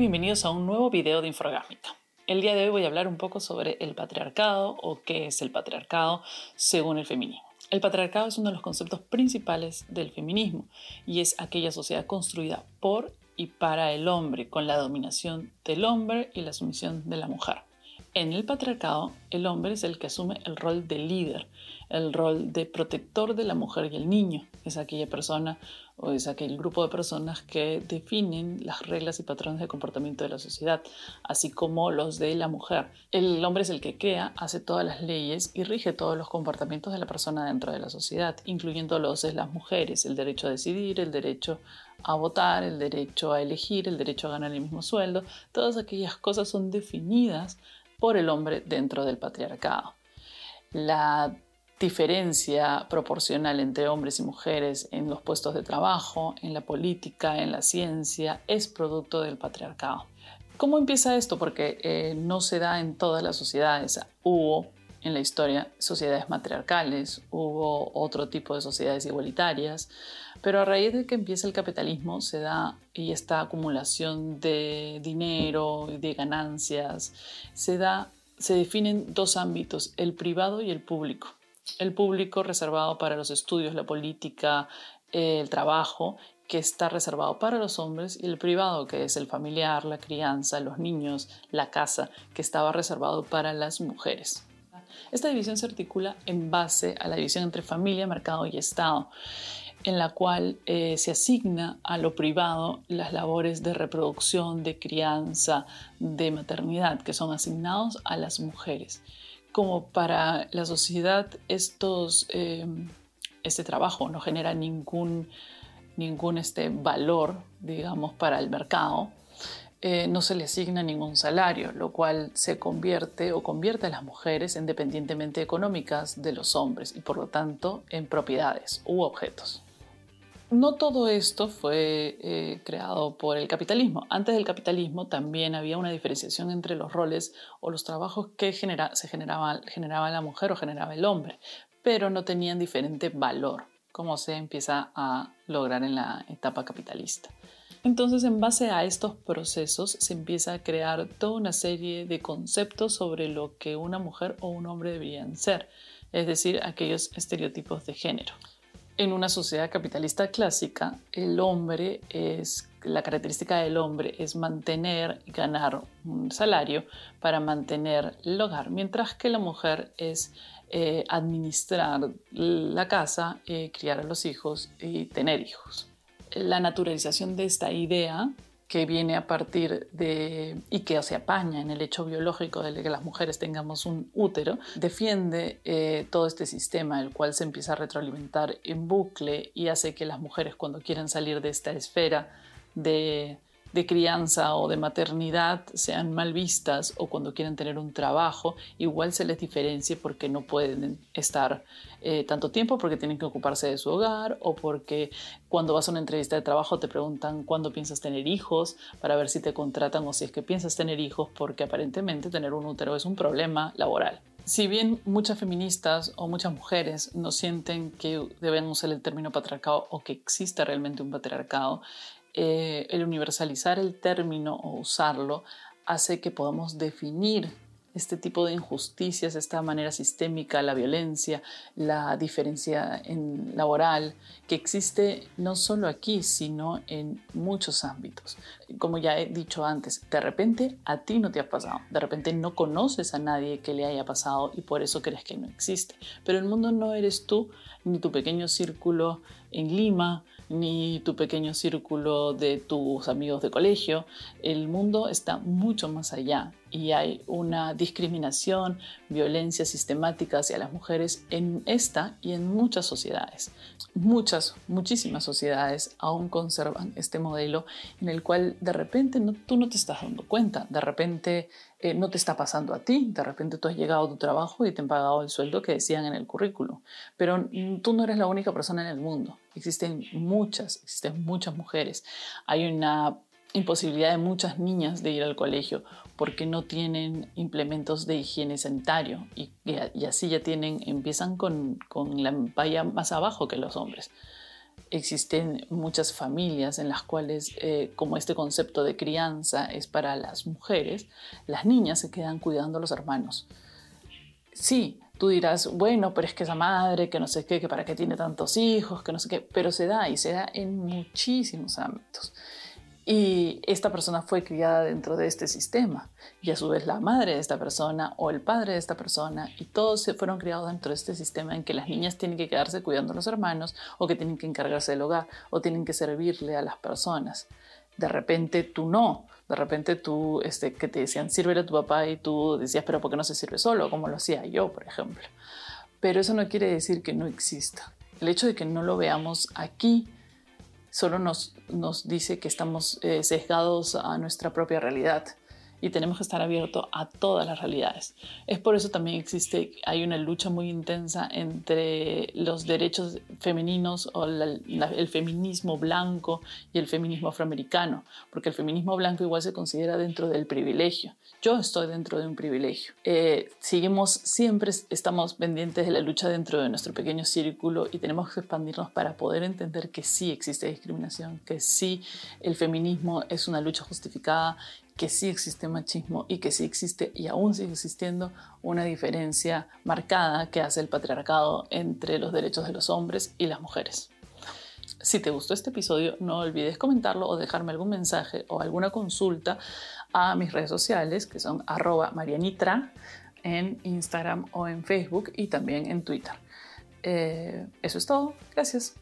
bienvenidos a un nuevo video de Infragásmica. El día de hoy voy a hablar un poco sobre el patriarcado o qué es el patriarcado según el feminismo. El patriarcado es uno de los conceptos principales del feminismo y es aquella sociedad construida por y para el hombre, con la dominación del hombre y la sumisión de la mujer. En el patriarcado, el hombre es el que asume el rol de líder, el rol de protector de la mujer y el niño. Es aquella persona o es aquel grupo de personas que definen las reglas y patrones de comportamiento de la sociedad, así como los de la mujer. El hombre es el que crea, hace todas las leyes y rige todos los comportamientos de la persona dentro de la sociedad, incluyendo los de las mujeres, el derecho a decidir, el derecho a votar, el derecho a elegir, el derecho a ganar el mismo sueldo. Todas aquellas cosas son definidas por el hombre dentro del patriarcado. La diferencia proporcional entre hombres y mujeres en los puestos de trabajo, en la política, en la ciencia, es producto del patriarcado. ¿Cómo empieza esto? Porque eh, no se da en todas las sociedades. En la historia sociedades matriarcales, hubo otro tipo de sociedades igualitarias, pero a raíz de que empieza el capitalismo se da y esta acumulación de dinero y de ganancias se da se definen dos ámbitos, el privado y el público. El público reservado para los estudios, la política, el trabajo, que está reservado para los hombres, y el privado, que es el familiar, la crianza, los niños, la casa, que estaba reservado para las mujeres. Esta división se articula en base a la división entre familia, mercado y Estado en la cual eh, se asigna a lo privado las labores de reproducción, de crianza, de maternidad, que son asignados a las mujeres. Como para la sociedad eh, este trabajo no genera ningún, ningún este valor, digamos, para el mercado, eh, no se le asigna ningún salario, lo cual se convierte o convierte a las mujeres en dependientemente económicas de los hombres y por lo tanto en propiedades u objetos. No todo esto fue eh, creado por el capitalismo. Antes del capitalismo también había una diferenciación entre los roles o los trabajos que se generaba, generaba la mujer o generaba el hombre, pero no tenían diferente valor, como se empieza a lograr en la etapa capitalista. Entonces, en base a estos procesos, se empieza a crear toda una serie de conceptos sobre lo que una mujer o un hombre deberían ser, es decir, aquellos estereotipos de género. En una sociedad capitalista clásica, el hombre es, la característica del hombre es mantener y ganar un salario para mantener el hogar, mientras que la mujer es eh, administrar la casa, eh, criar a los hijos y tener hijos. La naturalización de esta idea que viene a partir de y que se apaña en el hecho biológico de que las mujeres tengamos un útero, defiende eh, todo este sistema, el cual se empieza a retroalimentar en bucle y hace que las mujeres cuando quieren salir de esta esfera de de crianza o de maternidad sean mal vistas o cuando quieren tener un trabajo, igual se les diferencie porque no pueden estar eh, tanto tiempo porque tienen que ocuparse de su hogar o porque cuando vas a una entrevista de trabajo te preguntan cuándo piensas tener hijos para ver si te contratan o si es que piensas tener hijos porque aparentemente tener un útero es un problema laboral. Si bien muchas feministas o muchas mujeres no sienten que debemos usar el término patriarcado o que exista realmente un patriarcado, eh, el universalizar el término o usarlo hace que podamos definir este tipo de injusticias, esta manera sistémica, la violencia, la diferencia en laboral, que existe no solo aquí, sino en muchos ámbitos. Como ya he dicho antes, de repente a ti no te ha pasado, de repente no conoces a nadie que le haya pasado y por eso crees que no existe. Pero el mundo no eres tú, ni tu pequeño círculo en Lima, ni tu pequeño círculo de tus amigos de colegio. El mundo está mucho más allá y hay una discriminación, violencia sistemática hacia las mujeres en esta y en muchas sociedades. Muchas, muchísimas sociedades aún conservan este modelo en el cual de repente tú no te estás dando cuenta, de repente eh, no te está pasando a ti, de repente tú has llegado a tu trabajo y te han pagado el sueldo que decían en el currículo, pero tú no eres la única persona en el mundo, existen muchas, existen muchas mujeres, hay una imposibilidad de muchas niñas de ir al colegio porque no tienen implementos de higiene sanitario y, y así ya tienen, empiezan con, con la valla más abajo que los hombres. existen muchas familias en las cuales, eh, como este concepto de crianza es para las mujeres, las niñas se quedan cuidando a los hermanos. Sí, tú dirás, bueno, pero es que esa madre, que no sé qué, que para qué tiene tantos hijos, que no sé qué, pero se da y se da en muchísimos ámbitos. Y esta persona fue criada dentro de este sistema y a su vez la madre de esta persona o el padre de esta persona y todos se fueron criados dentro de este sistema en que las niñas tienen que quedarse cuidando a los hermanos o que tienen que encargarse del hogar o tienen que servirle a las personas. De repente tú no, de repente tú, este, que te decían sírvele a tu papá y tú decías pero ¿por qué no se sirve solo? Como lo hacía yo, por ejemplo. Pero eso no quiere decir que no exista. El hecho de que no lo veamos aquí solo nos, nos dice que estamos eh, sesgados a nuestra propia realidad y tenemos que estar abiertos a todas las realidades. Es por eso también existe, hay una lucha muy intensa entre los derechos femeninos o el feminismo blanco y el feminismo afroamericano, porque el feminismo blanco igual se considera dentro del privilegio. Yo estoy dentro de un privilegio. Eh, seguimos, siempre estamos pendientes de la lucha dentro de nuestro pequeño círculo y tenemos que expandirnos para poder entender que sí existe discriminación, que sí el feminismo es una lucha justificada que sí existe machismo y que sí existe y aún sigue existiendo una diferencia marcada que hace el patriarcado entre los derechos de los hombres y las mujeres. Si te gustó este episodio, no olvides comentarlo o dejarme algún mensaje o alguna consulta a mis redes sociales, que son arroba marianitra en Instagram o en Facebook y también en Twitter. Eh, eso es todo. Gracias.